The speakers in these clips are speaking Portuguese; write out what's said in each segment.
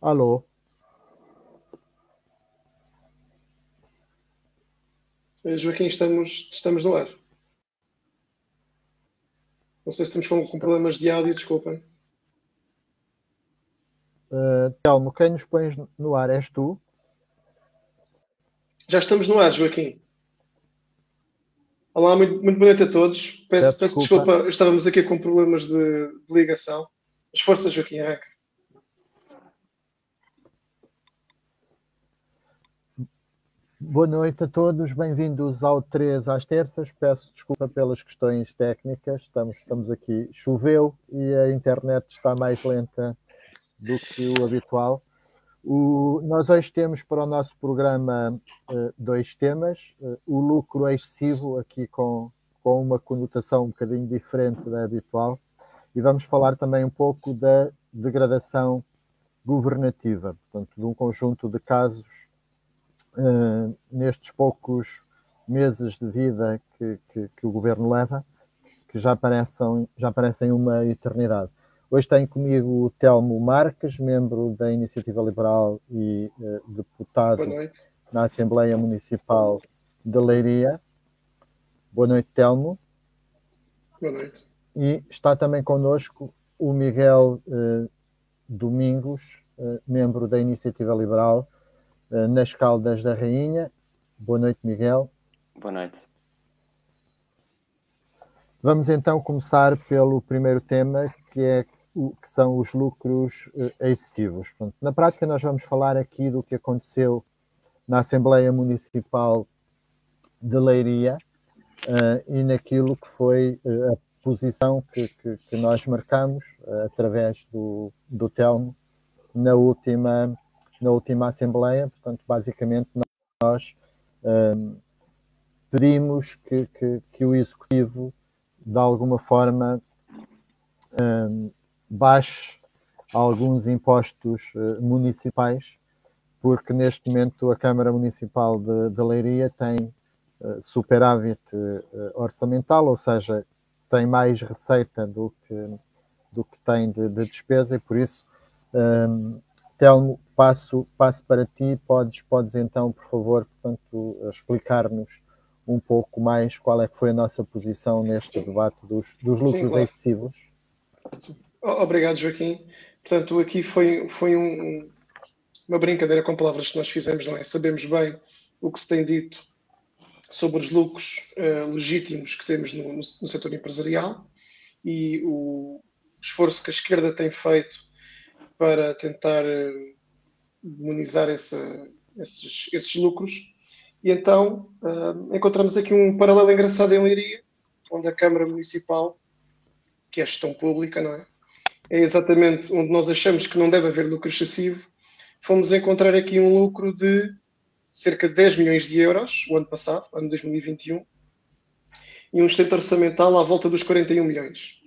Alô? Joaquim, estamos, estamos no ar. Não sei se estamos com, com problemas de áudio, desculpem. Uh, Telmo, quem nos pões no ar és tu? Já estamos no ar, Joaquim. Olá, muito, muito boa noite a todos. Peço, peço, peço desculpa. desculpa. estávamos aqui com problemas de, de ligação. As forças, Joaquim, arranca. Boa noite a todos, bem-vindos ao 3 às terças. Peço desculpa pelas questões técnicas, estamos, estamos aqui. Choveu e a internet está mais lenta do que o habitual. O, nós hoje temos para o nosso programa uh, dois temas: uh, o lucro excessivo, aqui com, com uma conotação um bocadinho diferente da habitual, e vamos falar também um pouco da degradação governativa, portanto, de um conjunto de casos uh, nestes poucos meses de vida que, que, que, o governo leva, que já parecem, já parecem uma eternidade. Hoje tenho comigo o Telmo Marques, membro da Iniciativa Liberal e uh, deputado na Assembleia Municipal de Leiria. Boa noite, Telmo. Boa noite. E está também connosco o Miguel uh, Domingos, uh, membro da Iniciativa Liberal eh, nas Caldas da Rainha. Boa noite, Miguel. Boa noite. Vamos então começar pelo primeiro tema, que, é o, que são os lucros uh, excessivos. Portanto, na prática, nós vamos falar aqui do que aconteceu na Assembleia Municipal de Leiria uh, e naquilo que foi uh, a posição que, que, que nós marcamos através do, do Telmo na última na última Assembleia. Portanto, basicamente, nós um, pedimos que, que, que, o Executivo, de alguma forma, um, baixe alguns impostos uh, municipais, porque neste momento a Câmara Municipal de, de Leiria tem uh, superávit uh, orçamental, ou seja, tem mais receita do que, do que tem de, de despesa e por isso um, Telmo, passo, passo para ti. Podes, podes então, por favor, portanto, explicar-nos um pouco mais qual é que foi a nossa posição neste debate dos, dos lucros Sim, claro. excessivos. Obrigado, Joaquim. Portanto, aqui foi, foi um, uma brincadeira com palavras que nós fizemos, não é? Sabemos bem o que se tem dito sobre os lucros uh, legítimos que temos no, no, no, setor empresarial e o esforço que a esquerda tem feito para tentar eh, demonizar essa, esses, esses, lucros. E então uh, encontramos aqui um paralelo engraçado em Leiria, onde a Câmara Municipal, que é gestão pública, não é? É exatamente onde nós achamos que não deve haver lucro excessivo. Fomos encontrar aqui um lucro de cerca de 10 milhões de euros, o ano passado, ano 2021, e um excedente orçamental à volta dos 41 milhões,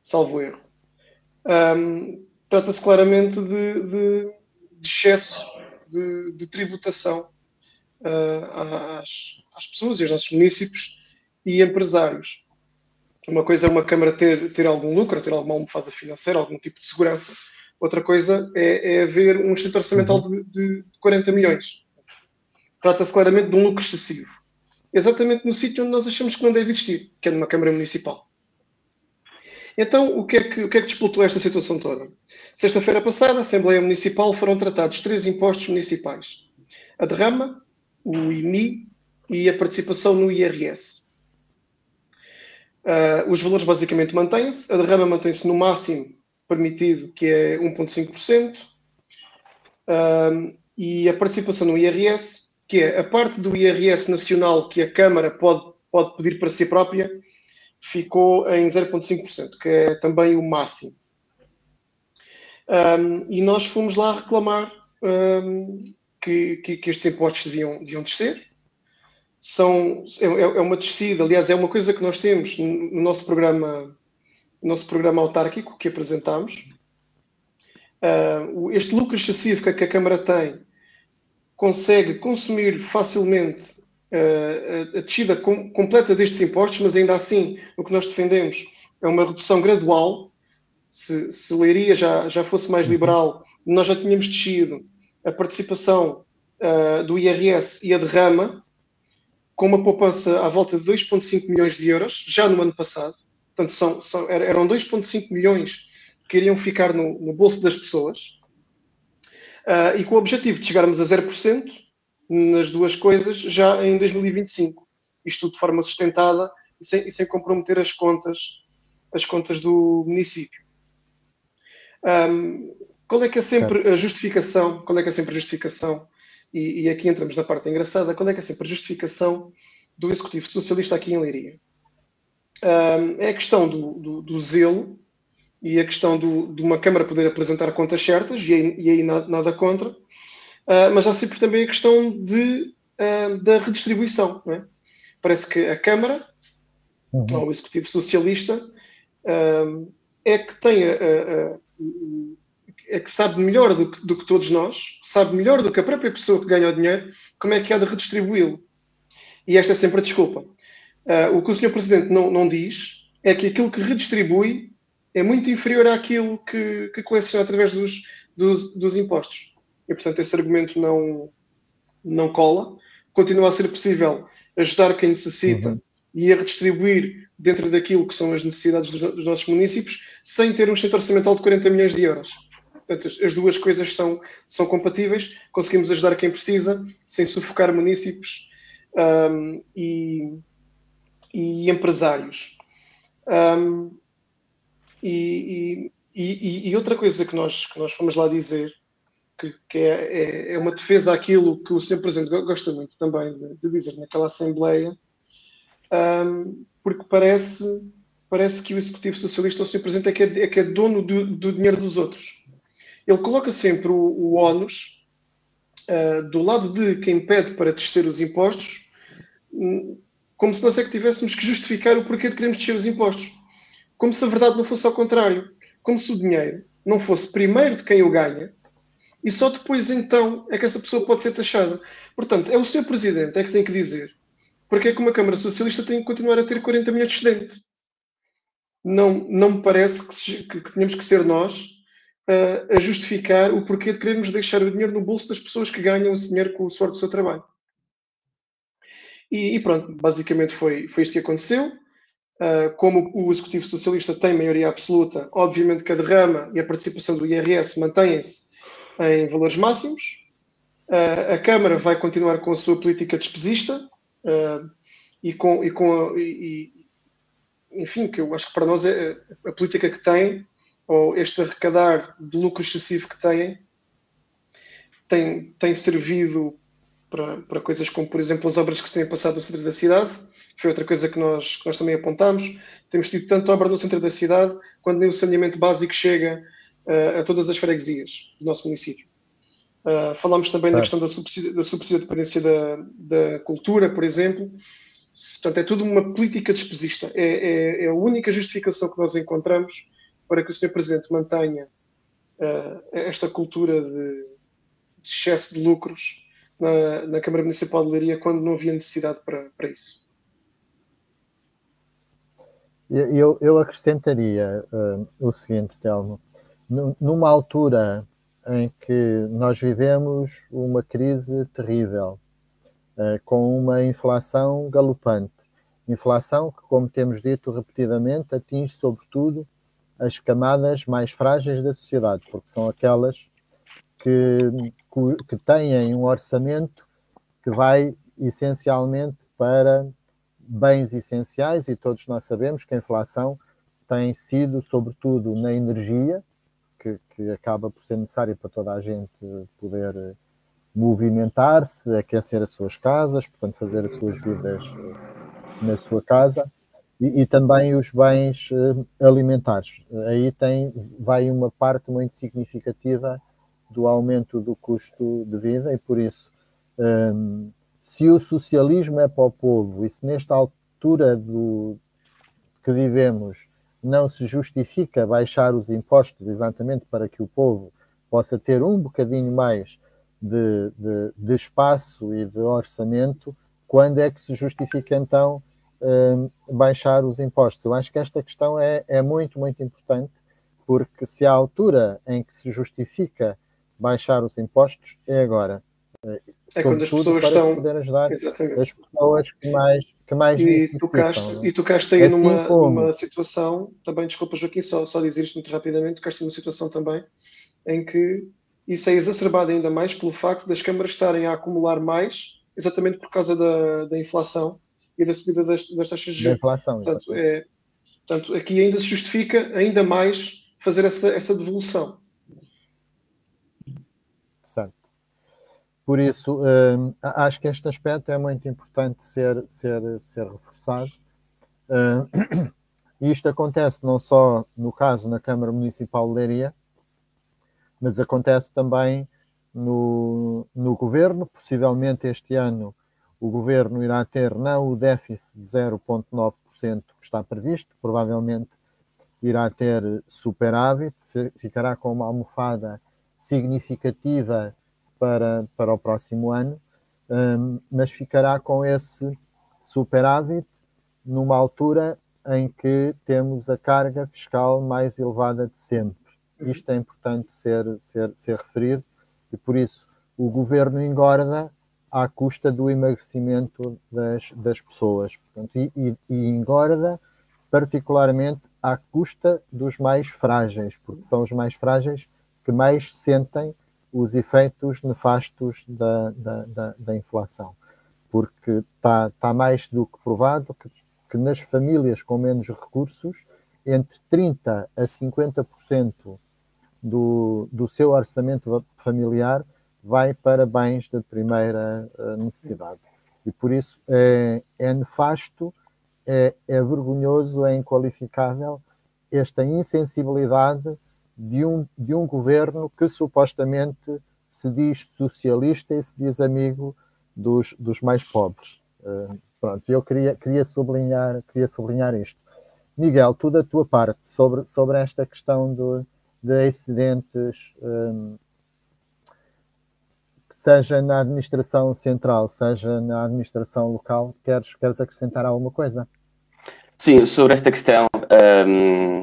salvo erro. Um, trata-se claramente de, de, de excesso de, de tributação uh, às, às, pessoas e aos nossos municípios e empresários. Uma coisa é uma Câmara ter, ter algum lucro, ter alguma almofada financeira, algum tipo de segurança. Outra coisa é, é haver um excedente orçamental de, de 40 milhões. Trata-se claramente de um lucro excessivo. Exatamente no sítio onde nós achamos que não deve existir, que é numa Câmara Municipal. Então, o que é que, o que, é que disputou esta situação toda? Sexta-feira passada, a Assembleia Municipal foram tratados três impostos municipais: a derrama, o IMI e a participação no IRS. Uh, ah, os valores basicamente mantêm-se, a derrama mantém-se no máximo permitido, que é 1,5%, uh, ah, e a participação no IRS, que é a parte do IRS nacional que a Câmara pode, pode pedir para si própria, ficou em 0,5%, que é também o máximo. Um, e nós fomos lá reclamar um, que, que, que, estes impostos deviam, deviam descer. São, é, é, uma descida, aliás, é uma coisa que nós temos no nosso programa, nosso programa autárquico que apresentámos. Uh, este lucro excessivo que a Câmara tem consegue consumir facilmente a, a descida completa destes impostos, mas ainda assim o que nós defendemos é uma redução gradual se, se Leiria já, já fosse mais liberal, nós já tínhamos descido a participação uh, do IRS e a derrama com uma poupança à volta de 2,5 milhões de euros, já no ano passado. Portanto, são, são, eram 2,5 milhões que iriam ficar no, no bolso das pessoas. Uh, e com o objetivo de chegarmos a 0% nas duas coisas já em 2025. Isto tudo de forma sustentada e sem, e sem comprometer as contas, as contas do município. Um, qual é que é sempre a justificação? Qual é que é sempre a justificação? E, e, aqui entramos na parte engraçada. Qual é que é sempre a justificação do Executivo Socialista aqui em Leiria? Um, é a questão do, do, do, zelo e a questão do, de uma Câmara poder apresentar contas certas, e aí, e aí nada, nada, contra, uh, mas há sempre também a questão de, uh, da redistribuição. É? Parece que a Câmara, uhum. ou o Executivo Socialista, uh, é que tem a, a, a é que sabe melhor do que, do que, todos nós, sabe melhor do que a própria pessoa que ganha o dinheiro, como é que há de redistribuí-lo. E esta é sempre a desculpa. Uh, o que o Sr. Presidente não, não, diz é que aquilo que redistribui é muito inferior àquilo que, que coleciona através dos, dos, dos, impostos. E, portanto, esse argumento não, não cola. Continua a ser possível ajudar quem necessita uhum. e a redistribuir dentro daquilo que são as necessidades dos, dos nossos municípios, sem ter um excedente orçamental de 40 milhões de euros. Portanto, as duas coisas são, são compatíveis. Conseguimos ajudar quem precisa, sem sufocar municípios um, e, e, empresários. Um, e, e, e, outra coisa que nós, que nós fomos lá dizer, que, que é, é, é, uma defesa àquilo que o Sr. Presidente gosta muito também de, de dizer naquela Assembleia, um, porque parece, parece que o Executivo Socialista, o Sr. Presidente, é que é, é, que é dono do, do dinheiro dos outros ele coloca sempre o, o ónus uh, do lado de quem pede para descer os impostos, como se nós é que tivéssemos que justificar o porquê de queremos descer os impostos. Como se a verdade não fosse ao contrário. Como se o dinheiro não fosse primeiro de quem o ganha e só depois então é que essa pessoa pode ser taxada. Portanto, é o Sr. Presidente é que tem que dizer porque é que uma Câmara Socialista tem que continuar a ter 40 milhões de excedente. Não, não me parece que, que, que tenhamos que ser nós uh, a justificar o porquê de querermos deixar o dinheiro no bolso das pessoas que ganham esse dinheiro com o suor do seu trabalho. E, e pronto, basicamente foi, foi isto que aconteceu. Uh, como o Executivo Socialista tem maioria absoluta, obviamente que a derrama e a participação do IRS mantêm-se em valores máximos. Uh, a Câmara vai continuar com a sua política despesista uh, e com, e com a, e, enfim, que eu acho que para nós é a política que tem ou este arrecadar de lucro excessivo que têm tem, tem servido para, para coisas como, por exemplo, as obras que se têm passado no centro da cidade. Foi outra coisa que nós, que nós também apontámos. Temos tido tanto obra no centro da cidade, quando nem o saneamento básico chega uh, a todas as freguesias do nosso município. Uh, falámos também é. da questão da subsídio, da subsídio de dependência da, da cultura, por exemplo. Portanto, é tudo uma política despesista. É, é, é a única justificação que nós encontramos para que o Sr. Presidente mantenha uh, esta cultura de, de, excesso de lucros na, na, Câmara Municipal de Leiria quando não havia necessidade para, para isso. Eu, eu acrescentaria uh, o seguinte, Telmo. Numa altura em que nós vivemos uma crise terrível, uh, com uma inflação galopante, inflação que, como temos dito repetidamente, atinge sobretudo as camadas mais frágeis da sociedade, porque são aquelas que, que têm um orçamento que vai essencialmente para bens essenciais e todos nós sabemos que a inflação tem sido, sobretudo, na energia, que, que acaba por ser necessária para toda a gente poder movimentar-se, aquecer as suas casas, portanto, fazer as suas vidas na sua casa e, e, também os bens uh, alimentares. Aí tem, vai uma parte muito significativa do aumento do custo de vida e por isso, um, se o socialismo é para o povo e se nesta altura do, que vivemos não se justifica baixar os impostos exatamente para que o povo possa ter um bocadinho mais de, de, de espaço e de orçamento, quando é que se justifica então baixar os impostos. Eu acho que esta questão é, é muito, muito importante, porque se há altura em que se justifica baixar os impostos, é agora. É quando as pessoas estão. poder ajudar Exatamente. as pessoas que mais, que mais e tocaste, é? E tocaste aí assim numa, como... numa situação, também, desculpa Joaquim, só, só dizer isto muito rapidamente, tocaste numa situação também em que isso é exacerbado ainda mais pelo facto das câmaras estarem a acumular mais, exatamente por causa da, da inflação e da subida das, das taxas de juros. Da inflação, portanto, é, portanto, aqui ainda se justifica ainda mais fazer essa, essa devolução. Por isso, uh, acho que este aspecto é muito importante ser, ser, ser reforçado. Uh, isto acontece não só no caso na Câmara Municipal de Leiria, mas acontece também no, no governo. Possivelmente este ano o governo irá ter não o déficit de 0,9% que está previsto, provavelmente irá ter superávit, ficará com uma almofada significativa para, para o próximo ano, um, mas ficará com esse superávit numa altura em que temos a carga fiscal mais elevada de sempre. Isto é importante ser, ser, ser referido e por isso o governo engorda à custa do emagrecimento das, das pessoas. Portanto, e, e, e engorda particularmente à custa dos mais frágeis, porque são os mais frágeis que mais sentem os efeitos nefastos da, da, da, da inflação, porque está tá mais do que provado que, que nas famílias com menos recursos, entre 30% a 50% do, do seu orçamento familiar vai para bens de primeira eh, necessidade. E por isso é, é nefasto, é, é vergonhoso, é inqualificável esta insensibilidade de um, de um governo que supostamente se diz socialista e se diz amigo dos, dos mais pobres. Uh, pronto, eu queria, queria, sublinhar, queria sublinhar isto. Miguel, tu da tua parte, sobre, sobre esta questão do, de acidentes, um, seja na administração central, seja na administração local, queres, queres acrescentar alguma coisa? Sim, sobre esta questão, um,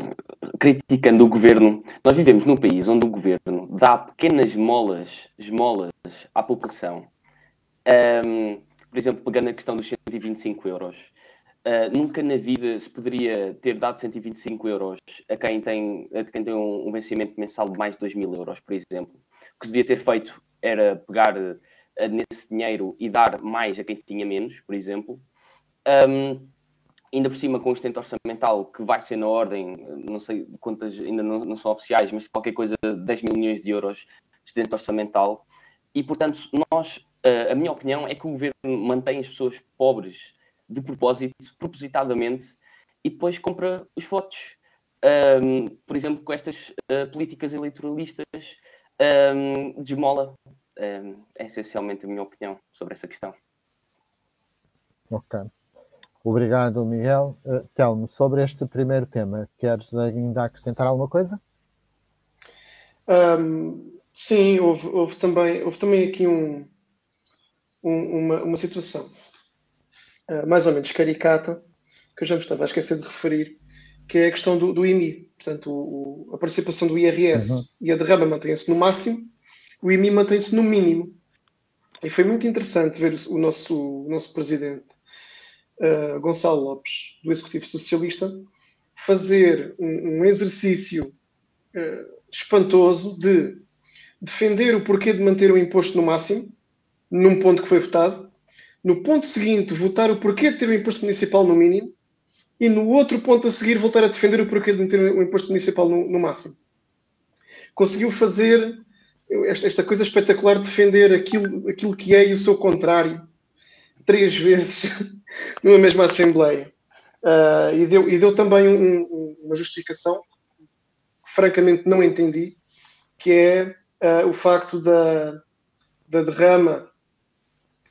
criticando o governo, nós vivemos num país onde o governo dá pequenas esmolas, esmolas à população. Um, por exemplo, pegando a questão dos 125 euros. Uh, nunca na vida se poderia ter dado 125 euros a quem tem, a quem tem um, um vencimento mensal de mais de 2 mil euros, por exemplo. O que se devia ter feito era pegar uh, nesse dinheiro e dar mais a quem tinha menos, por exemplo. Um, ainda por cima com o estento orçamental que vai ser na ordem, não sei quantas ainda não, não são oficiais, mas qualquer coisa de 10 mil milhões de euros de estento orçamental. E, portanto, nós, eh, a minha opinião é que o governo mantém as pessoas pobres de propósito, propositadamente, e depois compra os votos. Um, por exemplo, com estas uh, políticas eleitoralistas, um, desmola. Um, é essencialmente a minha opinião sobre essa questão. Ok. Obrigado, Miguel. Uh, Telmo, sobre este primeiro tema, queres ainda acrescentar alguma coisa? Um, sim, houve, houve, também, houve também aqui um, um, uma, uma situação uh, mais ou menos caricata, que eu já me estava a esquecer de referir, que é a questão do, do IMI. Portanto, o, a participação do IRS uhum. e a derrama mantém-se no máximo, o IMI mantém-se no mínimo. E foi muito interessante ver o, o nosso, o nosso presidente uh, Gonçalo Lopes, do Executivo Socialista, fazer um, um exercício uh, espantoso de defender o porquê de manter o imposto no máximo, num ponto que foi votado, no ponto seguinte, votar o porquê de ter o imposto municipal no mínimo, e no outro ponto a seguir, voltar a defender o porquê de manter o imposto municipal no, no máximo. Conseguiu fazer esta, esta, coisa espetacular de defender aquilo, aquilo que é e o seu contrário três vezes numa mesma Assembleia. Uh, e, deu, e deu também um, um, uma justificação que francamente não entendi, que é uh, o facto da, da derrama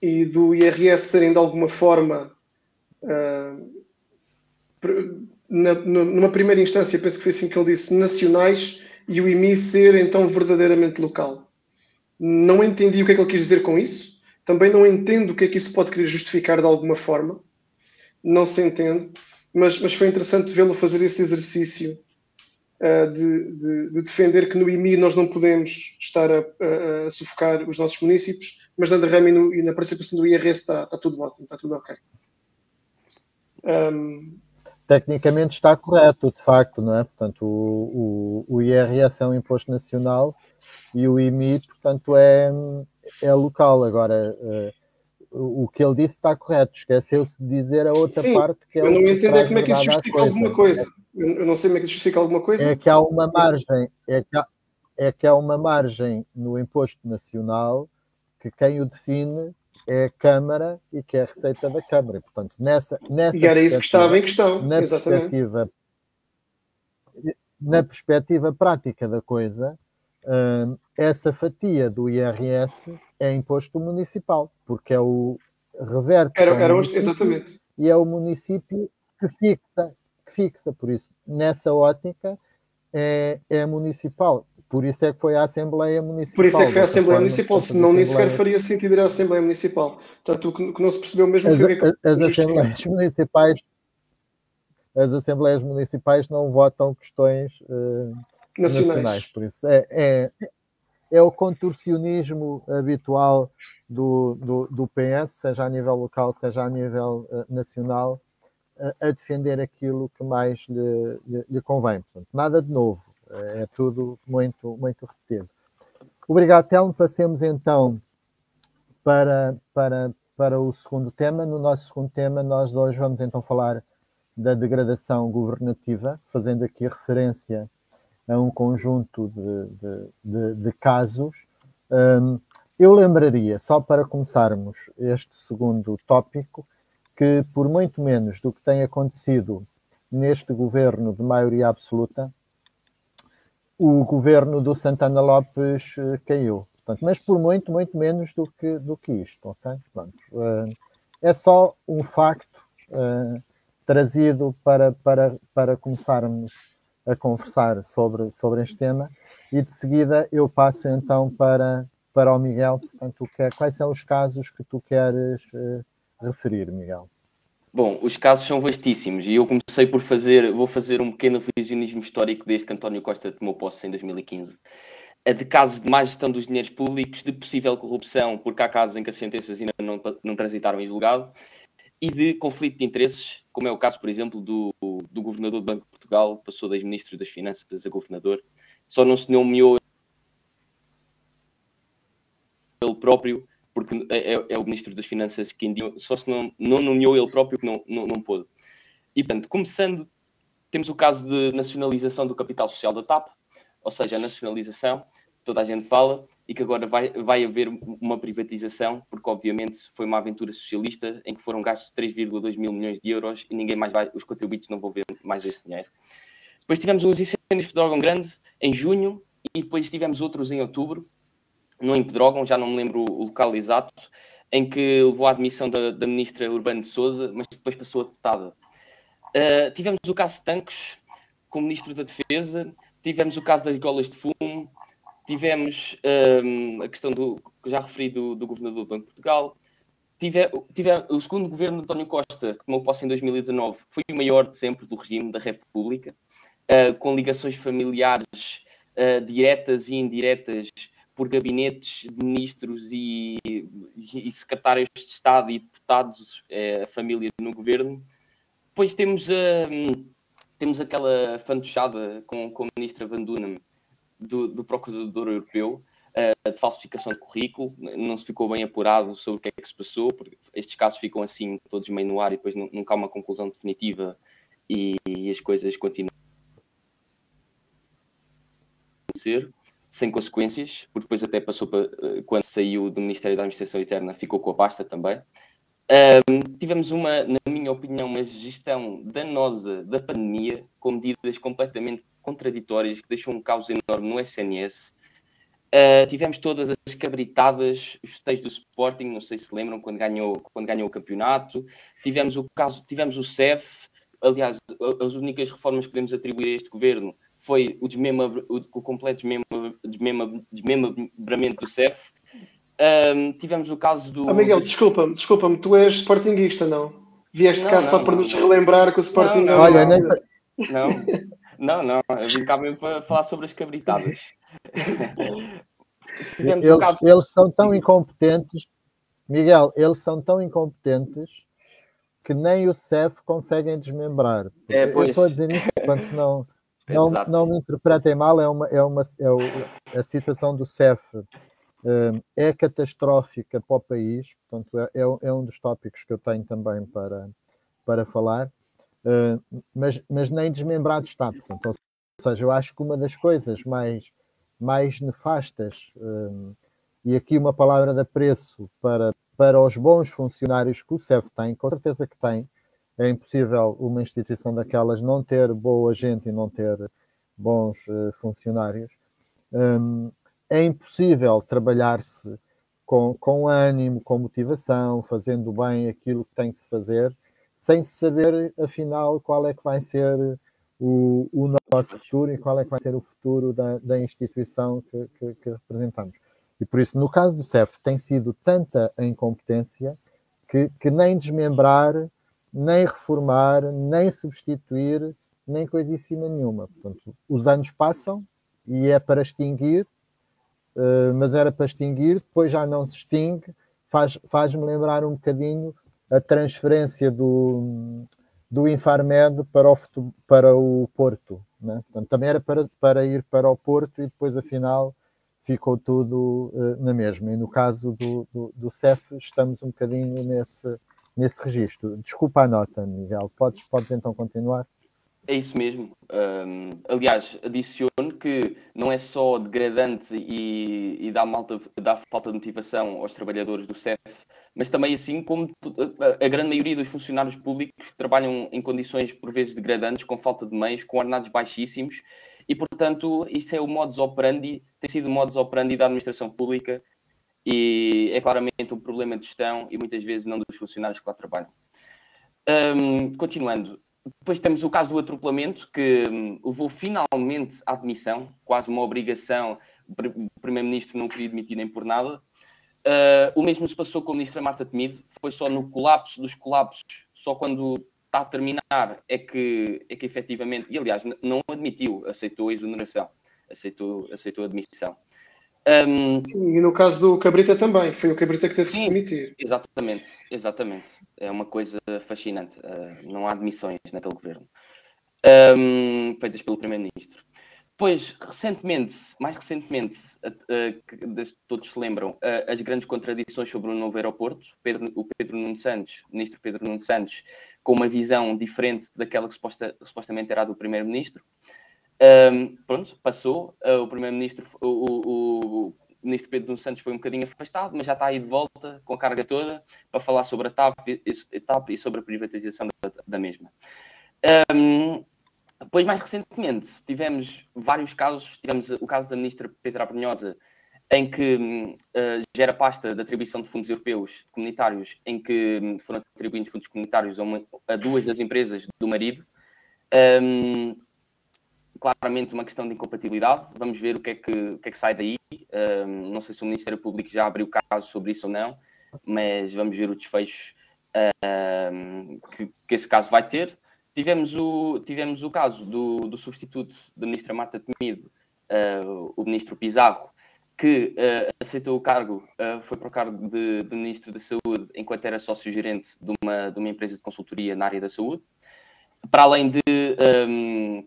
e do IRS serem de alguma forma uh, na, numa primeira instância, penso que foi assim que ele disse, nacionais e o IMI ser então verdadeiramente local. Não entendi o que é que ele quis dizer com isso. Também não entendo o que é que isso pode querer justificar de alguma forma. Não se entende. Mas, mas foi interessante vê-lo fazer esse exercício uh, de, de, de, defender que no IMI nós não podemos estar a, a, a sufocar os nossos municípios, mas na DRAM e, e na participação do IRS está, está tudo ótimo, está tudo ok. Um... Tecnicamente está correto, de facto, não é? Portanto, o, o, o IRS é um imposto nacional e o IMI, portanto, é, é local. Agora, uh, o que ele disse está correto. Esqueceu-se de dizer a outra Sim, parte que é Eu não entendo é como é que isso justifica alguma coisa. Eu não sei como é que isso justifica alguma coisa. É que há uma margem, é que há, é que há uma margem no imposto nacional que quem o define é a Câmara e que é a receita da Câmara. Portanto, nessa, nessa e era isso que estava em questão, na exatamente. Perspectiva, na perspectiva prática da coisa, hum, essa fatia do IRS é imposto municipal, porque é o reverte. Era, era exatamente. E é o município que fixa, que fixa. Por isso, nessa ótica, é, é municipal. Por isso é que foi a Assembleia Municipal. Por isso é que foi a Assembleia Municipal, senão nem sequer faria sentido ir à Assembleia Municipal. Portanto, o que não se percebeu mesmo as, que as, as Assembleias Municipais as Assembleias Municipais não votam questões uh, nacionais. nacionais. Por isso é, é, é, o contorcionismo habitual do, do, do, PS, seja a nível local, seja a nível uh, nacional, uh, a defender aquilo que mais lhe, lhe, lhe convém. Portanto, nada de novo é tudo muito, muito repetido. Obrigado, Telmo. Passemos então para, para, para o segundo tema. No nosso segundo tema, nós hoje vamos então falar da degradação governativa, fazendo aqui referência a um conjunto de, de, de, de casos. Um, eu lembraria, só para começarmos este segundo tópico, que por muito menos do que tem acontecido neste governo de maioria absoluta, o governo do Santana Lopes uh, caiu. Portanto, mas por muito, muito menos do que, do que isto. Okay? Portanto, uh, é só um facto uh, trazido para, para, para começarmos a conversar sobre, sobre este tema e de seguida eu passo então para, para o Miguel. Portanto, que, quais são os casos que tu queres referir, Miguel? Bom, os casos são vastíssimos e eu comecei por fazer, vou fazer um pequeno revisionismo histórico desde que António Costa tomou posse em 2015. A de casos de má gestão dos dinheiros públicos, de possível corrupção, porque há casos em que as sentenças ainda não, não transitaram em julgado, e de conflito de interesses, como é o caso, por exemplo, do, do governador do Banco de Portugal, passou das ministro das Finanças a governador, só não se nomeou ele próprio porque é, é, é, o Ministro das Finanças que indicou, só se não, não nomeou ele próprio que não, não, não pôde. E, portanto, começando, temos o caso de nacionalização do capital social da TAP, ou seja, a nacionalização, toda a gente fala, e que agora vai, vai haver uma privatização, porque obviamente foi uma aventura socialista em que foram gastos 3,2 mil milhões de euros e ninguém mais vai, os contribuintes não vão ver mais esse dinheiro. Depois tivemos os incêndios de Pedrógão Grande em junho e depois tivemos outros em outubro, no Impedrógão, já não me lembro o local exato, em que levou à admissão da, da ministra Urbano de Souza, mas depois passou a deputada. Uh, tivemos o caso de Tancos, com o ministro da Defesa, tivemos o caso das golas de fumo, tivemos um, a questão do que já referi do, do governador do Banco de Portugal, tive, tive, o segundo governo de António Costa, que tomou posse em 2019, foi o maior de sempre do regime da República, uh, com ligações familiares uh, diretas e indiretas por gabinetes de ministros e, e secretários de Estado e deputados, é, famílias no governo. Depois temos, uh, temos aquela fantochada com, com a ministra Van Dunham do, do Procurador Europeu uh, de falsificação de currículo. Não se ficou bem apurado sobre o que é que se passou, porque estes casos ficam assim todos meio no ar e depois nunca há uma conclusão definitiva e, e as coisas continuam a ser sem consequências, porque depois até passou para, eh, quando saiu do Ministério da Administração Interna, ficou com a pasta também. Um, tivemos uma, na minha opinião, uma gestão danosa da pandemia, com medidas completamente contraditórias, que deixou um caos enorme no SNS. Uh, ah, tivemos todas as cabritadas, os festejos do Sporting, não sei se lembram, quando ganhou, quando ganhou o campeonato. Tivemos o caso, tivemos o CEF, aliás, as únicas reformas que podemos atribuir a este governo foi o, desmembra, o, o completo desmembra, desmembramento do CEF. Um, tivemos o caso do. Oh, Miguel, desculpa-me, desculpa-me, tu és sportinguista, não? Vieste não, cá não, só não, para nos relembrar que o Sporting não. não, Olha, nem... não, Não, não, eu vim cá mesmo para falar sobre as cabritadas. eles, caso... eles são tão incompetentes, Miguel, eles são tão incompetentes que nem o CEF conseguem desmembrar. É, eu estou a dizer isso enquanto não, não, não me interpretem mal, é uma, é uma é o, a situação do CEF é catastrófica para o país, portanto, é, é, é, um dos tópicos que eu tenho também para, para falar, mas, mas nem desmembrado está. Portanto, ou seja, eu acho que uma das coisas mais, mais nefastas, e aqui uma palavra de apreço para, para os bons funcionários que o CEF tem, com certeza que tem, é impossível uma instituição daquelas não ter boa gente e não ter bons uh, funcionários. É impossível trabalhar-se com, com ânimo, com motivação, fazendo bem aquilo que tem que se fazer, sem saber, afinal, qual é que vai ser o, o nosso futuro e qual é que vai ser o futuro da, da instituição que, que, que representamos. E por isso, no caso do CEF, tem sido tanta a incompetência que, que nem desmembrar nem reformar, nem substituir, nem coisíssima nenhuma. Portanto, os anos passam e é para extinguir, uh, mas era para extinguir, depois já não se extingue, faz-me faz lembrar um bocadinho a transferência do, do Infarmed para o, para o Porto. Né? Portanto, também era para, para ir para o Porto e depois, afinal, ficou tudo uh, na mesma. E no caso do, do, do CEF, estamos um bocadinho nesse, nesse registro. Desculpa a nota, Miguel. Podes, podes então continuar? É isso mesmo. Um, aliás, adiciono que não é só degradante e, e dá, malta, dá falta de motivação aos trabalhadores do CEF, mas também assim como a, grande maioria dos funcionários públicos que trabalham em condições por vezes degradantes, com falta de meios, com ordenados baixíssimos, e portanto isso é o modus operandi, tem sido o modus operandi da administração pública e é claramente um problema de gestão e muitas vezes não dos funcionários que lá trabalham. Um, continuando, depois temos o caso do atropelamento, que um, levou finalmente à admissão, quase uma obrigação, o Primeiro-Ministro não queria demitir nem por nada. Uh, o mesmo se passou com a Ministra Marta Temido, foi só no colapso dos colapsos, só quando está a terminar é que, é que efetivamente, e aliás, não admitiu, aceitou a exoneração, aceitou, aceitou a admissão. Um... Sim, e no caso do Cabrita também, foi o Cabrita que teve Sim, que se demitir. Exatamente, exatamente. É uma coisa fascinante. Uh, não há admissões naquele governo. Um, feitas pelo Primeiro-Ministro. Depois, recentemente, mais recentemente, uh, uh, todos se lembram, as grandes contradições sobre o novo aeroporto. Pedro, o Pedro Nuno Santos, o ministro Pedro Nuno Santos, com uma visão diferente daquela que suposta, supostamente era a do Primeiro-Ministro. Um, pronto, passou. Uh, o primeiro-ministro, o, o, o, ministro Pedro dos Santos foi um bocadinho afastado, mas já está aí de volta com a carga toda para falar sobre a TAP, a TAP e sobre a privatização da, da mesma. Um, depois, mais recentemente, tivemos vários casos. Tivemos o caso da ministra Petra Brunhosa, em que uh, gera pasta de atribuição de fundos europeus comunitários, em que foram atribuídos fundos comunitários a, uma, a duas das empresas do marido. Um, claramente uma questão de incompatibilidade. Vamos ver o que é que, o que, é que sai daí. Um, não sei se o Ministério Público já abriu caso sobre isso ou não, mas vamos ver o desfecho um, que, que, esse caso vai ter. Tivemos o, tivemos o caso do, do substituto da Ministra Marta Temido, uh, o Ministro Pizarro, que uh, aceitou o cargo, uh, foi para o cargo de, de, Ministro da Saúde, enquanto era sócio-gerente de uma, de uma empresa de consultoria na área da saúde. Para além de um,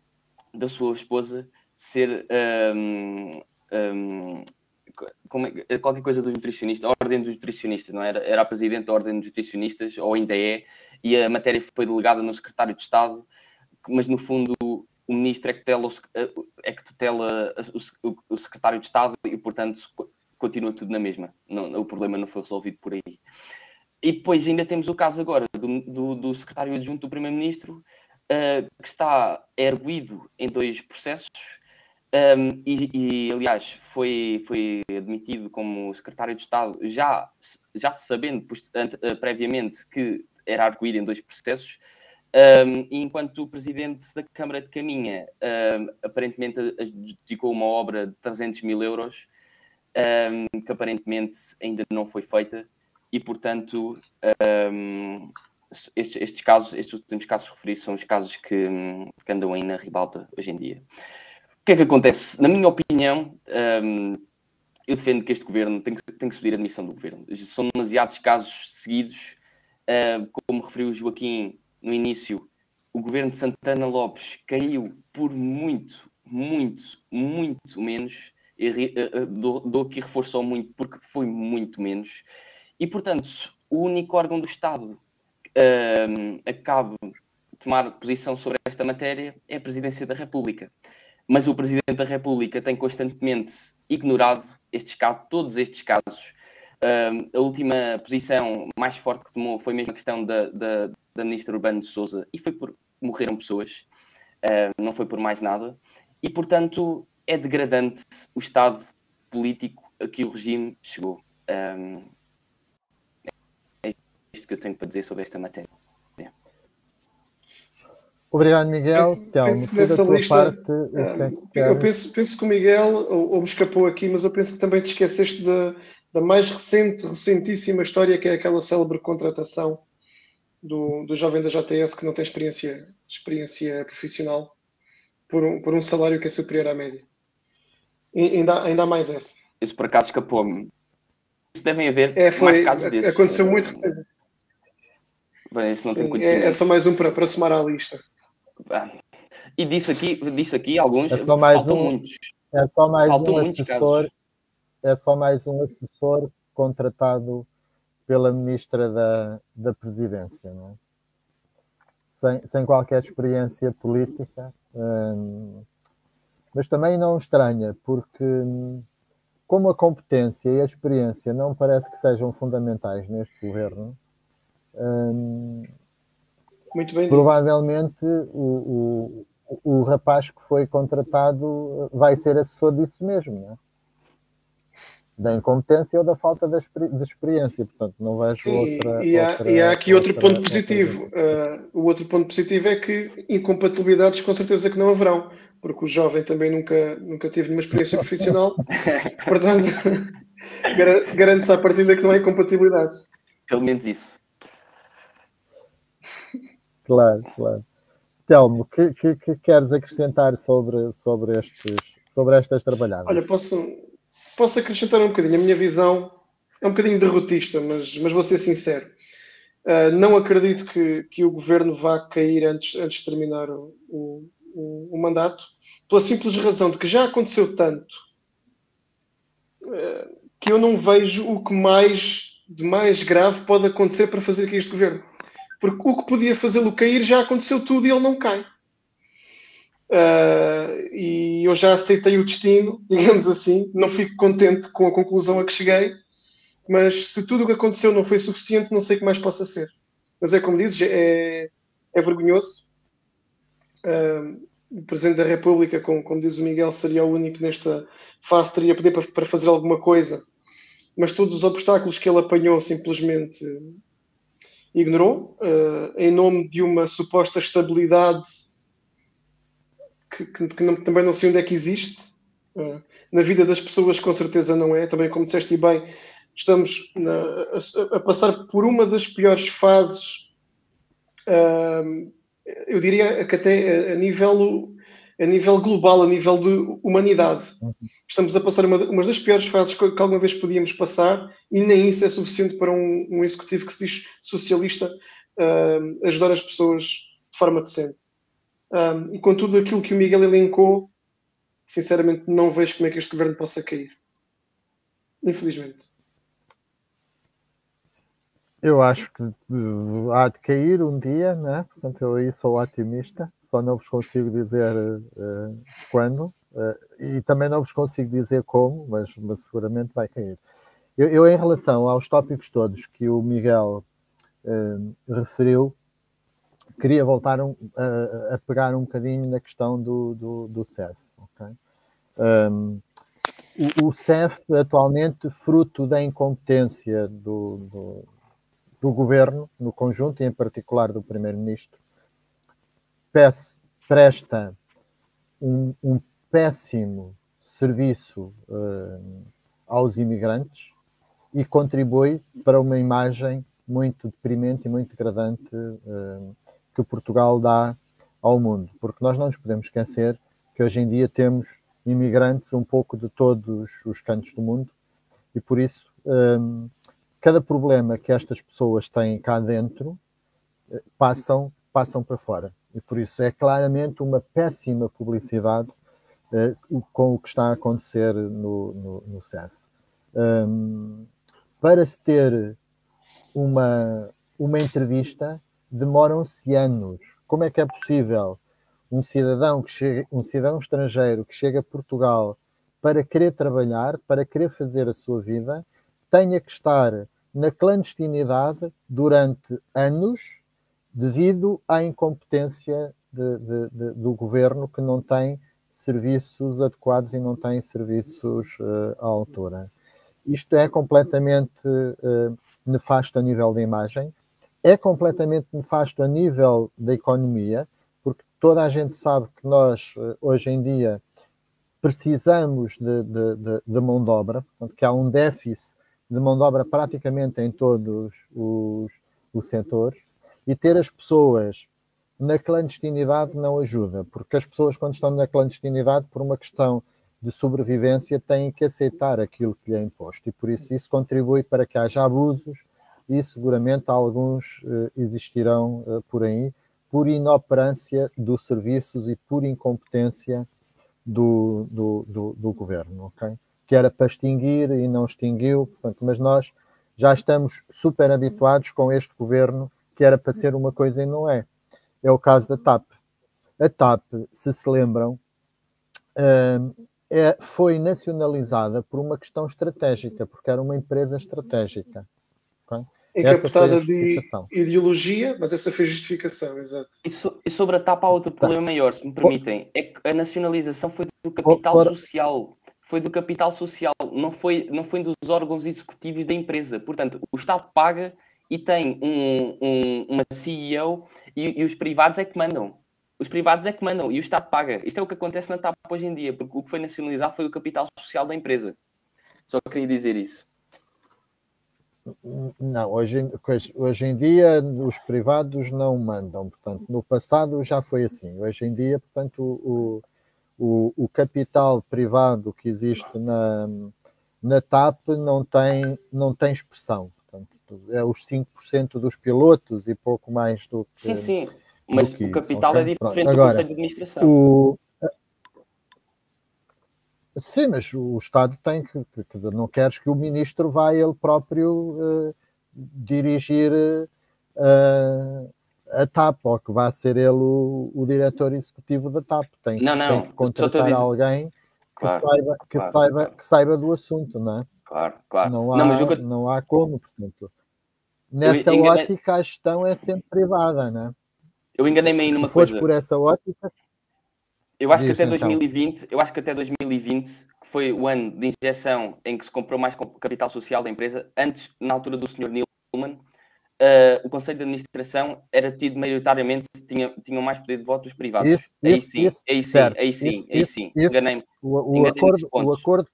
da sua esposa ser um, um, é, qualquer coisa dos nutricionistas, a ordem dos nutricionistas, não era? Era a presidente da ordem dos nutricionistas, ou ainda é, e a matéria foi delegada no secretário de Estado, mas no fundo o ministro é que tutela, é que tutela o, o secretário de Estado e, portanto, continua tudo na mesma. Não, o problema não foi resolvido por aí. E depois ainda temos o caso agora do, do, do secretário adjunto do primeiro-ministro, uh, que está erguido em dois processos um, e, e, aliás, foi, foi admitido como secretário de Estado já, já sabendo uh, previamente que era arguído em dois processos, um, enquanto o presidente da Câmara de Caminha um, aparentemente dedicou uma obra de 300 mil euros que aparentemente ainda não foi feita e, portanto, estes, estes, casos, estes últimos casos referidos, são os casos que, que, andam aí na ribalta hoje em dia. O que é que acontece? Na minha opinião, um, eu defendo que este governo tem que, tem que subir a admissão do governo. São demasiados casos seguidos, uh, como referiu o Joaquim no início, o governo de Santana Lopes caiu por muito, muito, muito menos. Dou, dou aqui reforço ao muito porque foi muito menos. E, portanto, o único órgão do Estado uh, acabe tomar posição sobre esta matéria é a Presidência da República. Mas o Presidente da República tem constantemente ignorado estes casos, todos estes casos. A última posição mais forte que tomou foi mesmo a questão da, da, da Ministra Urbano de Souza e foi por morreram pessoas, não foi por mais nada. E, portanto, é degradante o estado político a que o regime chegou. Um, isto que eu tenho para dizer sobre esta matéria. Obrigado, Miguel. Penso, Telmo, penso lista, parte, é eu penso, penso que o Miguel, ou, ou, me escapou aqui, mas eu penso que também te esqueceste da, da mais recente, recentíssima história, que é aquela célebre contratação do, do jovem da JTS que não tem experiência, experiência profissional por um, por um salário que é superior à média. E, ainda, ainda há mais essa. Isso por acaso escapou-me. Isso devem haver é, foi, mais casos desses. Aconteceu muito recentemente. Bem, isso não Sim, tem é, é, só mais um para, para somar à lista. E disse aqui, disse aqui alguns, é só mais um, muitos. É só mais faltam um assessor, é só mais um assessor contratado pela ministra da, da Presidência, não é? sem, sem qualquer experiência política, hum, mas também não estranha, porque hum, como a competência e a experiência não parece que sejam fundamentais neste governo, Hum, Muito bem. Provavelmente o, o, o rapaz que foi contratado vai ser assessor disso mesmo, não é? da incompetência ou da falta de, experiência. Portanto, não vejo Sim, outra. E há, outra, e há aqui outra, outro ponto positivo. Uh, o outro ponto positivo é que incompatibilidades com certeza que não haverão, porque o jovem também nunca, nunca teve nenhuma experiência profissional. Portanto, garante-se à partida que não há incompatibilidades. Pelo menos isso. Claro, claro. Telmo, que, que, que, queres acrescentar sobre, sobre, estes, sobre estas trabalhadas? Olha, posso, posso acrescentar um bocadinho. A minha visão é um bocadinho derrotista, mas, mas vou ser sincero. Uh, não acredito que, que o governo vá cair antes, antes de terminar o, o, o, mandato, pela simples razão de que já aconteceu tanto uh, que eu não vejo o que mais de mais grave pode acontecer para fazer cair este governo. Porque o que podia fazê-lo cair já aconteceu tudo e ele não cai. Uh, e eu já aceitei o destino, digamos assim. Não fico contente com a conclusão a que cheguei, mas se tudo o que aconteceu não foi suficiente, não sei o que mais possa ser. Mas é como dizes, é, é vergonhoso. Uh, o Presidente da República, como, como, diz o Miguel, seria o único nesta fase, teria poder para, para fazer alguma coisa, mas todos os obstáculos que ele apanhou simplesmente ignorou, uh, em nome de uma suposta estabilidade que, que, que não, também não sei onde é que existe. Uh, na vida das pessoas, com certeza não é. Também, como disseste bem, estamos na, a, a, passar por uma das piores fases, uh, eu diria que até a, a nível a nível global, a nível de humanidade. Uhum. Estamos a passar uma, uma das piores fases que, que, alguma vez podíamos passar e nem isso é suficiente para um, um executivo que se diz socialista uh, ajudar as pessoas de forma decente. Um, e com tudo aquilo que o Miguel elencou, sinceramente não vejo como é que este governo possa cair. Infelizmente. Eu acho que há de cair um dia, né? Portanto, eu aí sou otimista só não vos consigo dizer uh, quando, uh, e também não vos consigo dizer como, mas, mas seguramente vai cair. Eu, eu, em relação aos tópicos todos que o Miguel uh, referiu, queria voltar um, a, a, pegar um bocadinho na questão do, do, do CEF. Okay? Um, o, o CEF, atualmente, fruto da incompetência do, do, do governo no conjunto, e em particular do Primeiro-Ministro, presta um, um péssimo serviço uh, aos imigrantes e contribui para uma imagem muito deprimente e muito degradante uh, que Portugal dá ao mundo, porque nós não nos podemos esquecer que hoje em dia temos imigrantes um pouco de todos os cantos do mundo e por isso um, cada problema que estas pessoas têm cá dentro eh, passam, passam para fora. E por isso é claramente uma péssima publicidade uh, com o que está a acontecer no, no, no CEF. Um, para se ter uma, uma entrevista, demoram-se anos. Como é que é possível um cidadão, que um cidadão estrangeiro que chega a Portugal para querer trabalhar, para querer fazer a sua vida, tenha que estar na clandestinidade durante anos devido à incompetência de, de, de, do governo que não tem serviços adequados e não tem serviços uh, à altura. Isto é completamente uh, nefasto a nível da imagem, é completamente nefasto a nível da economia, porque toda a gente sabe que nós, uh, hoje em dia, precisamos de, de, de, de mão de obra, portanto, que há um déficit de mão de obra praticamente em todos os, os setores, e ter as pessoas na clandestinidade não ajuda, porque as pessoas, quando estão na clandestinidade, por uma questão de sobrevivência, têm que aceitar aquilo que lhe é imposto, e por isso isso contribui para que haja abusos, e seguramente alguns uh, existirão uh, por aí, por inoperância dos serviços e por incompetência do, do, do, do governo, ok? que era para extinguir e não extinguiu, portanto, mas nós já estamos super habituados com este governo que era para ser uma coisa e não é. É o caso da TAP. A TAP, se se lembram, é, foi nacionalizada por uma questão estratégica, porque era uma empresa estratégica. Okay? Encapetada de ideologia, mas essa foi a justificação, exato. E, so, e sobre a TAP há outro problema maior, se me permitem. É que a nacionalização foi do capital social foi do capital social, não foi, não foi dos órgãos executivos da empresa. Portanto, o Estado paga e tem um, um, uma CEO e, e, os privados é que mandam. Os privados é que mandam e o Estado paga. Isto é o que acontece na TAP hoje em dia, porque o que foi nacionalizado foi o capital social da empresa. Só queria dizer isso. Não, hoje, hoje em dia os privados não mandam, portanto, no passado já foi assim. Hoje em dia, portanto, o, o, o capital privado que existe na, na TAP não tem, não tem expressão. É os 5% dos pilotos e pouco mais do que. Sim, sim, mas o capital okay? é diferente Agora, do Conselho de Administração. O, Sim, mas o Estado tem que, que, não queres que o ministro vá ele próprio uh, dirigir uh, a TAP, ou que vá ser ele o, o diretor executivo da TAP. Tem, não, não, tem que contratar alguém que, claro, saiba, que, claro, saiba, claro. que saiba do assunto, não é? Claro, claro. Não há, não, eu... não há como, portanto. Nessa enganei... ótica, a gestão é sempre privada, não é? Eu enganei-me aí numa coisa. Se por essa ótica. Eu acho que até então. 2020, eu acho que até 2020, que foi o ano de injeção em que se comprou mais capital social da empresa, antes, na altura do Sr. Nilman, uh, o Conselho de Administração era tido maioritariamente, tinha, tinham mais poder de voto dos privados. Isso, aí, isso, sim, isso, aí sim, aí sim, isso, aí sim, enganei-me. O, o, enganei acordo, o, acordo,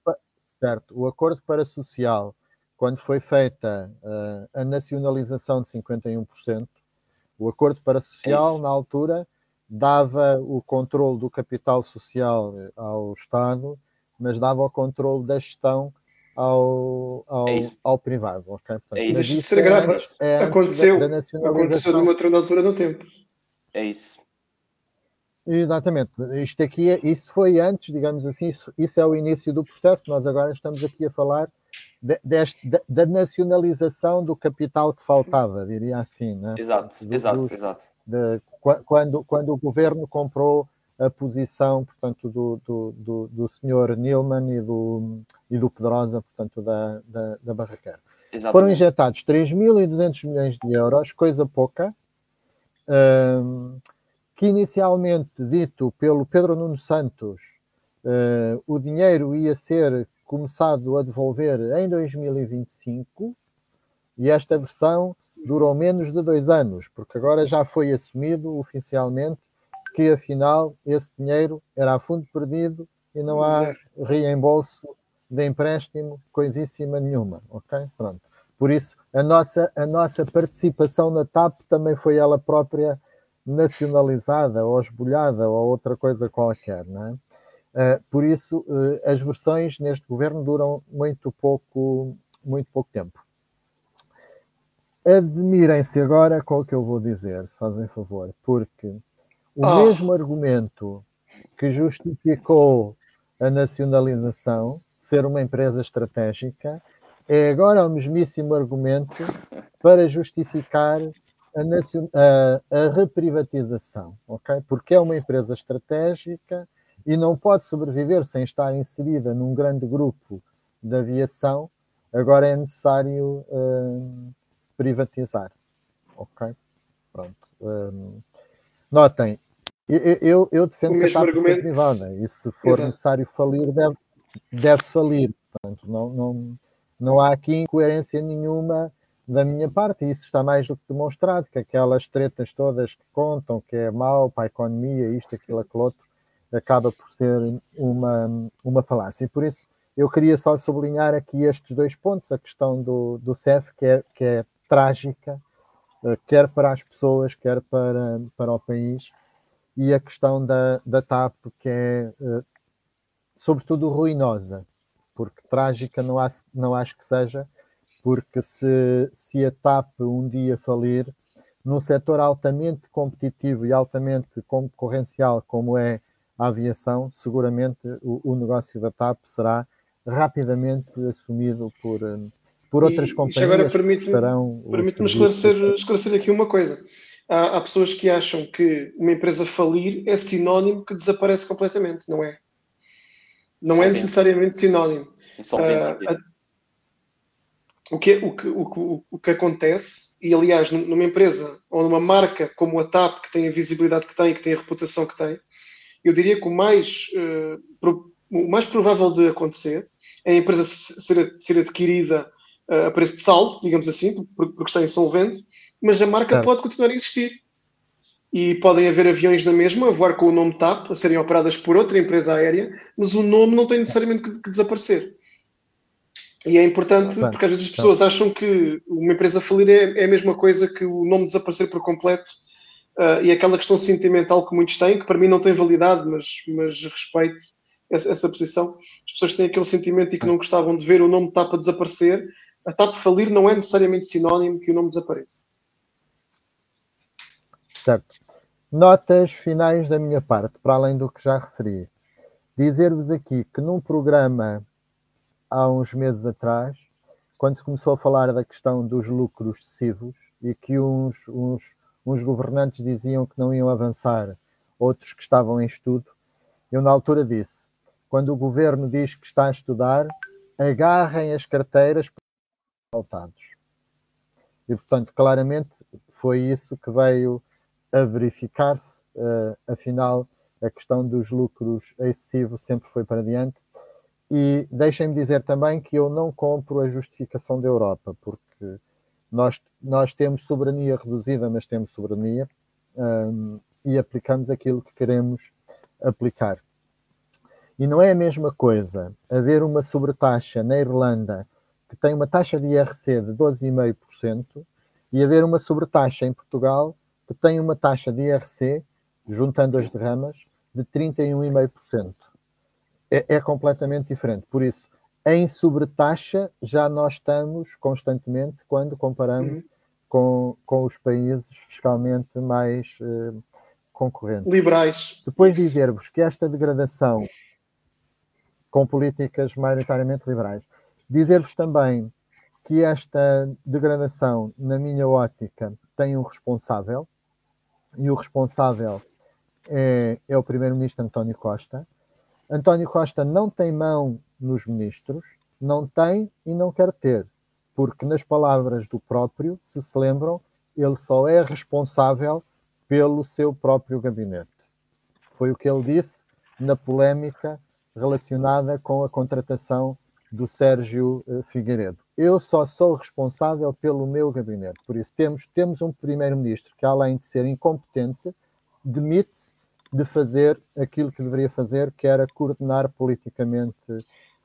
certo, o acordo para social, quando foi feita uh, a nacionalização de 51%, o acordo para social, é na altura, dava o controle do capital social ao Estado, mas dava o controle da gestão ao, ao, é ao privado. Okay? Portanto, é isso. Grave. É, é aconteceu, da, da aconteceu numa outra altura no tempo. É isso. Exatamente. Isto aqui, é, isso foi antes, digamos assim, isso, isso, é o início do processo. Nós agora estamos aqui a falar de, deste, da, da, nacionalização do capital que faltava, diria assim. Né? Exato, do, exato, dos, exato. De, quando, quando o governo comprou a posição, portanto, do, do, do, do senhor Nilman e do, e do Pedrosa, portanto, da, da, da Barraquer. Foram injetados 3.200 milhões de euros, coisa pouca, um, que inicialmente, dito pelo Pedro Nuno Santos, uh, o dinheiro ia ser começado a devolver em 2025, e esta versão durou menos de dois anos, porque agora já foi assumido oficialmente que afinal esse dinheiro era a fundo perdido e não há reembolso de empréstimo, coisíssima nenhuma, ok? Pronto. Por isso, a nossa, a nossa participação na TAP também foi ela própria nacionalizada ou esbolhada ou outra coisa qualquer, não é? Uh, por isso, uh, as versões neste governo duram muito pouco, muito pouco tempo. Admirem-se agora com o que eu vou dizer, se fazem favor, porque o oh. mesmo argumento que justificou a nacionalização, ser uma empresa estratégica, é agora o mesmíssimo argumento para justificar a, a, a reprivatização, ok? Porque é uma empresa estratégica e não pode sobreviver sem estar inserida num grande grupo de aviação, agora é necessário uh, privatizar. Ok? Pronto. Um, notem, eu, eu, eu defendo que a TAP argumento... privada e se for Exato. necessário falir, deve, deve falir. Portanto, não, não, não há aqui incoerência nenhuma da minha parte, e isso está mais do que demonstrado, que aquelas tretas todas que contam que é mau para a economia, isto, aquilo, aquilo outro, acaba por ser uma, uma falácia. E por isso eu queria só sublinhar aqui estes dois pontos, a questão do, do CEF, que é, que é trágica, eh, quer para as pessoas, quer para, para o país, e a questão da, da TAP, que é eh, sobretudo ruinosa, porque trágica não, há, não acho que seja, porque se, se a TAP um dia falir, num setor altamente competitivo e altamente concorrencial como é a aviação, seguramente o, o negócio da TAP será rapidamente assumido por, eh, por outras e, companhias. agora permite-me permite esclarecer, esclarecer aqui uma coisa. Há, há, pessoas que acham que uma empresa falir é sinónimo que desaparece completamente, não é? Não é necessariamente sinónimo. Uh, o, que, o, que, o, o que acontece, e aliás, numa empresa ou numa marca como a TAP, que tem a visibilidade que tem, que tem a reputação que tem, eu diria que o mais, uh, o mais provável de acontecer é a empresa ser, ser adquirida uh, a preço de saldo, digamos assim, porque, está insolvente, mas a marca pode continuar a existir. E podem haver aviões na mesma a voar com o nome TAP, a serem operadas por outra empresa aérea, mas o nome não tem necessariamente que, que desaparecer. E é importante, porque às vezes as pessoas acham que uma empresa falir é, é a mesma coisa que o nome desaparecer por completo Uh, e aquela questão sentimental que muitos têm, que para mim não tem validade, mas, mas respeito essa, essa, posição. As pessoas têm aquele sentimento e que não gostavam de ver o nome TAP a desaparecer. A TAP falir não é necessariamente sinónimo que o nome desapareça. Certo. Notas finais da minha parte, para além do que já referi. Dizer-vos aqui que num programa há uns meses atrás, quando se começou a falar da questão dos lucros excessivos e que uns, uns uns governantes diziam que não iam avançar, outros que estavam em estudo. Eu, na altura, disse: quando o governo diz que está a estudar, agarrem as carteiras faltados. E, portanto, claramente foi isso que veio a verificar-se. Uh, afinal, a questão dos lucros excessivos sempre foi para diante. E deixem-me dizer também que eu não compro a justificação da Europa, porque nós, nós temos soberania reduzida, mas temos soberania um, e aplicamos aquilo que queremos aplicar. E não é a mesma coisa haver uma sobretaxa na Irlanda que tem uma taxa de IRC de 12,5% e haver uma sobretaxa em Portugal que tem uma taxa de IRC, juntando as derramas, de 31,5%. É, é completamente diferente. Por isso, em sobretaxa, já nós estamos constantemente quando comparamos uhum. com, com os países fiscalmente mais uh, concorrentes. Liberais. Depois dizer-vos que esta degradação com políticas maioritariamente liberais, dizer-vos também que esta degradação, na minha ótica, tem um responsável, e o responsável é, é o primeiro-ministro António Costa. António Costa não tem mão nos ministros, não tem e não quer ter, porque, nas palavras do próprio, se se lembram, ele só é responsável pelo seu próprio gabinete. Foi o que ele disse na polémica relacionada com a contratação do Sérgio eh, Figueiredo. Eu só sou responsável pelo meu gabinete. Por isso, temos, temos um primeiro-ministro que, além de ser incompetente, demite-se de fazer aquilo que deveria fazer, que era coordenar politicamente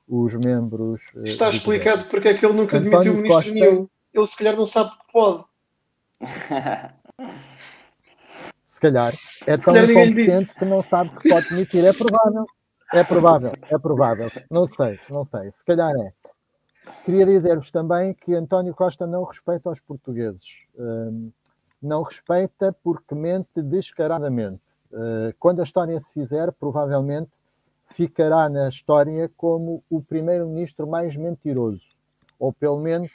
os membros. Eh, Está explicado porque é que ele nunca António admitiu ministro Costa... nenhum. Ele se calhar não sabe que pode. se calhar é tão incompetente que não sabe que pode demitir. É provável. É provável, é provável. Não sei, não sei. Se calhar é. Queria dizer-vos também que António Costa não respeita os portugueses. Hum, não respeita porque mente descaradamente. Uh, quando a história se fizer, provavelmente ficará na história como o primeiro-ministro mais mentiroso, ou pelo menos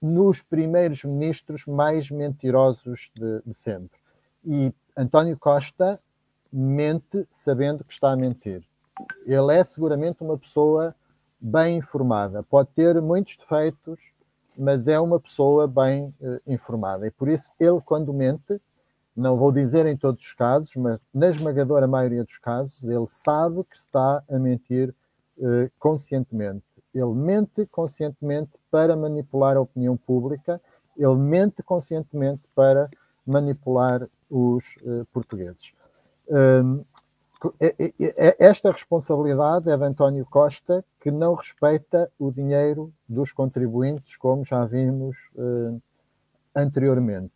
nos primeiros ministros mais mentirosos de, de sempre. E António Costa mente sabendo que está a mentir. Ele é seguramente uma pessoa bem informada. Pode ter muitos defeitos, mas é uma pessoa bem uh, informada. E por isso, ele, quando mente, não vou dizer em todos os casos, mas na esmagadora maioria dos casos, ele sabe que está a mentir uh, conscientemente. Ele mente conscientemente para manipular a opinião pública, ele mente conscientemente para manipular os uh, portugueses. Um, é, é, é, esta responsabilidade é de António Costa, que não respeita o dinheiro dos contribuintes, como já vimos uh, anteriormente.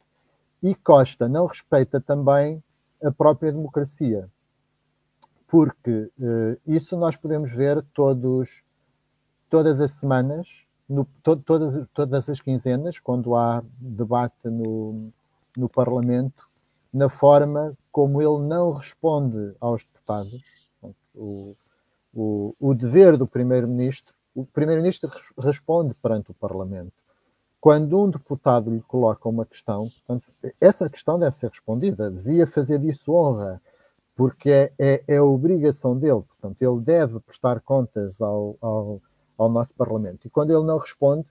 E Costa não respeita também a própria democracia, porque uh, isso nós podemos ver todos, todas as semanas, no, to, todas, todas as quinzenas, quando há debate no, no Parlamento, na forma como ele não responde aos deputados. O, o, o dever do Primeiro-Ministro, o Primeiro-Ministro responde perante o Parlamento. Quando um deputado lhe coloca uma questão, portanto, essa questão deve ser respondida, devia fazer disso honra, porque é, é, é obrigação dele, portanto, ele deve prestar contas ao, ao, ao nosso Parlamento. E quando ele não responde,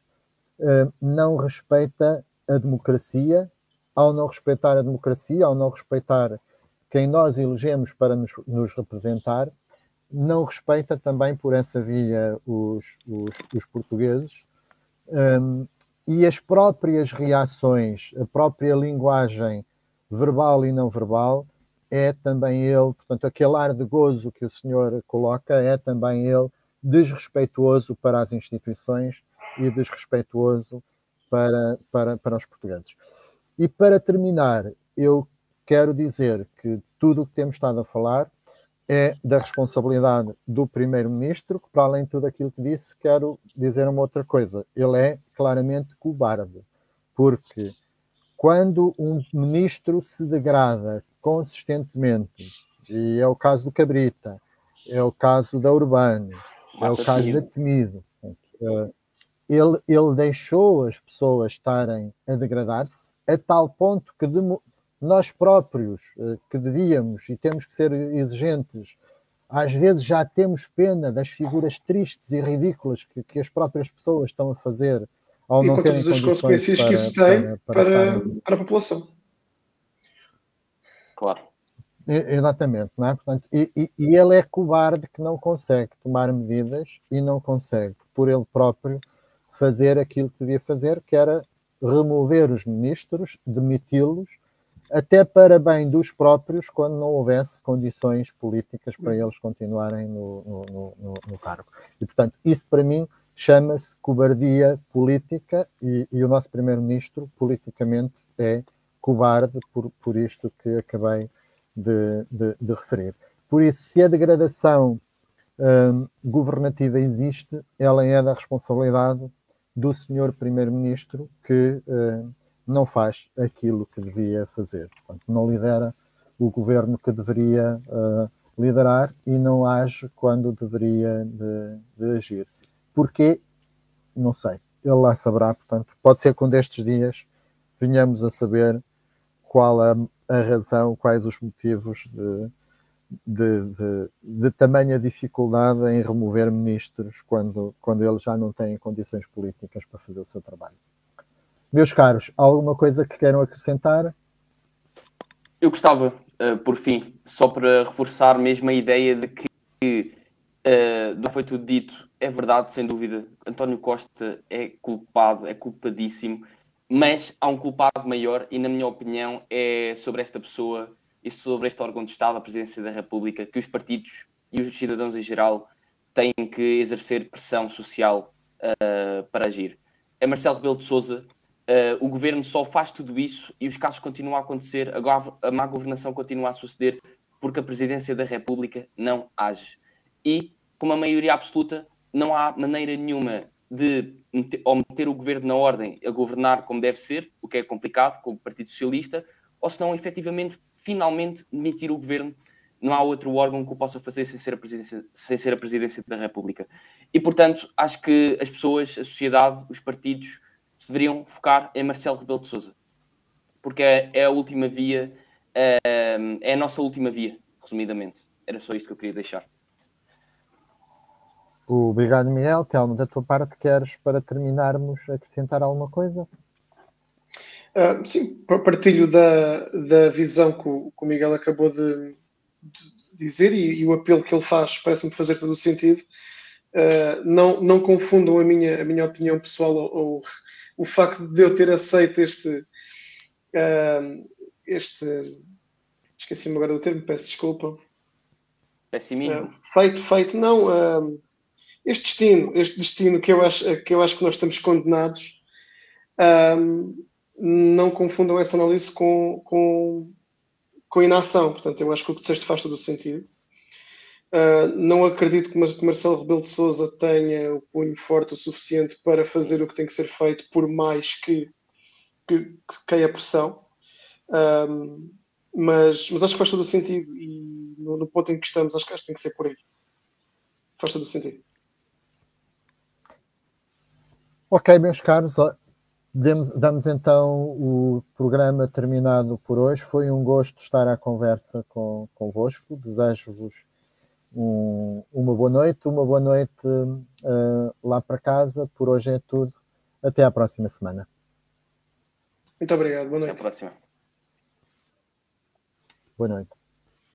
eh, não respeita a democracia ao não respeitar a democracia, ao não respeitar quem nós elegemos para nos, nos representar, não respeita também por essa via os, os, os portugueses. Um, e as próprias reações, a própria linguagem verbal e não verbal, é também ele, portanto, aquele ar de gozo que o senhor coloca, é também ele desrespeituoso para as instituições e desrespeituoso para, para, para os portugueses. E para terminar, eu quero dizer que tudo o que temos estado a falar é da responsabilidade do Primeiro-Ministro, que, para além de tudo aquilo que disse, quero dizer uma outra coisa. Ele é claramente cobarde, porque quando um ministro se degrada consistentemente, e é o caso do Cabrita, é o caso da Urbano, é o caso da Temido, eh, ele, ele deixou as pessoas estarem a degradar-se, a tal ponto que nós próprios, eh, que devíamos e temos que ser exigentes, às vezes já temos pena das figuras tristes e ridículas que, que as próprias pessoas estão a fazer ao e não terem todas as consequências para, que isso tem para, para, para, para a população. Claro. Exatamente, não é? Portanto, e, e, e, ele é covarde que não consegue tomar medidas e não consegue, por ele próprio, fazer aquilo que devia fazer, que era remover os ministros, demiti-los, até para bem dos próprios, quando não houvesse condições políticas para eles continuarem no, no, no, no cargo. E, portanto, isso para mim chama-se cobardia política e, e o nosso primeiro-ministro, politicamente, é covarde por, por isto que acabei de, de, de referir. Por isso, se a degradação hum, governativa existe, ela é da responsabilidade do senhor primeiro-ministro que uh, não faz aquilo que devia fazer. Portanto, não lidera o governo que deveria uh, liderar e não age quando deveria de, de agir. Porquê? Não sei. Ele lá saberá, portanto, pode ser que um destes dias venhamos a saber qual a, a razão, quais os motivos de, de, de, de, tamanha dificuldade em remover ministros quando, quando eles já não têm condições políticas para fazer o seu trabalho. Meus caros, alguma coisa que queiram acrescentar? Eu gostava, uh, por fim, só para reforçar mesmo a ideia de que uh, não foi tudo dito, é verdade, sem dúvida. António Costa é culpado, é culpadíssimo, mas há um culpado maior e, na minha opinião, é sobre esta pessoa e sobre este órgão de Estado, a Presidência da República, que os partidos e os cidadãos em geral têm que exercer pressão social uh, para agir. é Marcelo Rebelo de Sousa. Uh, o governo só faz tudo isso e os casos continuam a acontecer, a, a má governação continua a suceder porque a presidência da República não age. E, com uma maioria absoluta, não há maneira nenhuma de meter, ou meter o governo na ordem a governar como deve ser, o que é complicado, com o Partido Socialista, ou se não, efetivamente, finalmente demitir o governo. Não há outro órgão que o possa fazer sem ser a sem ser a presidência da República. E, portanto, acho que as pessoas, a sociedade, os partidos deveriam focar em Marcelo Rebelo de Sousa. Porque é, é a última via, é, é a nossa última via, resumidamente. Era só isto que eu queria deixar. Obrigado, Miguel. Telmo, da tua parte, queres, para terminarmos, acrescentar alguma coisa? Uh, sim, partilho da, da visão que o, que o Miguel acabou de, de dizer e, e, o apelo que ele faz parece-me fazer todo o sentido. Uh, não, não confundam a minha, a minha opinião pessoal ou, ou o facto de eu ter aceito este. Uh, este esqueci-me agora do termo, peço desculpa. Pessimismo. feito, feito, não este destino, este destino que eu acho que, eu acho que nós estamos condenados, um, não confundam essa análise com, com, com inação. Portanto, eu acho que o que disseste faz todo o sentido. Uh, não acredito que Marcelo Rebelo de Sousa tenha o punho forte o suficiente para fazer o que tem que ser feito, por mais que, que, que caia pressão. Um, mas, mas acho que faz todo o sentido e no, no ponto em que estamos, acho que, acho que tem que ser por aí. Faz todo o sentido. Ok, meus caros, damos, damos então o programa terminado por hoje. Foi um gosto estar à conversa com, convosco. Desejo-vos um, uma boa noite, uma boa noite uh, lá para casa. Por hoje é tudo. Até à próxima semana. Muito obrigado. Boa noite. Até à próxima. Boa noite.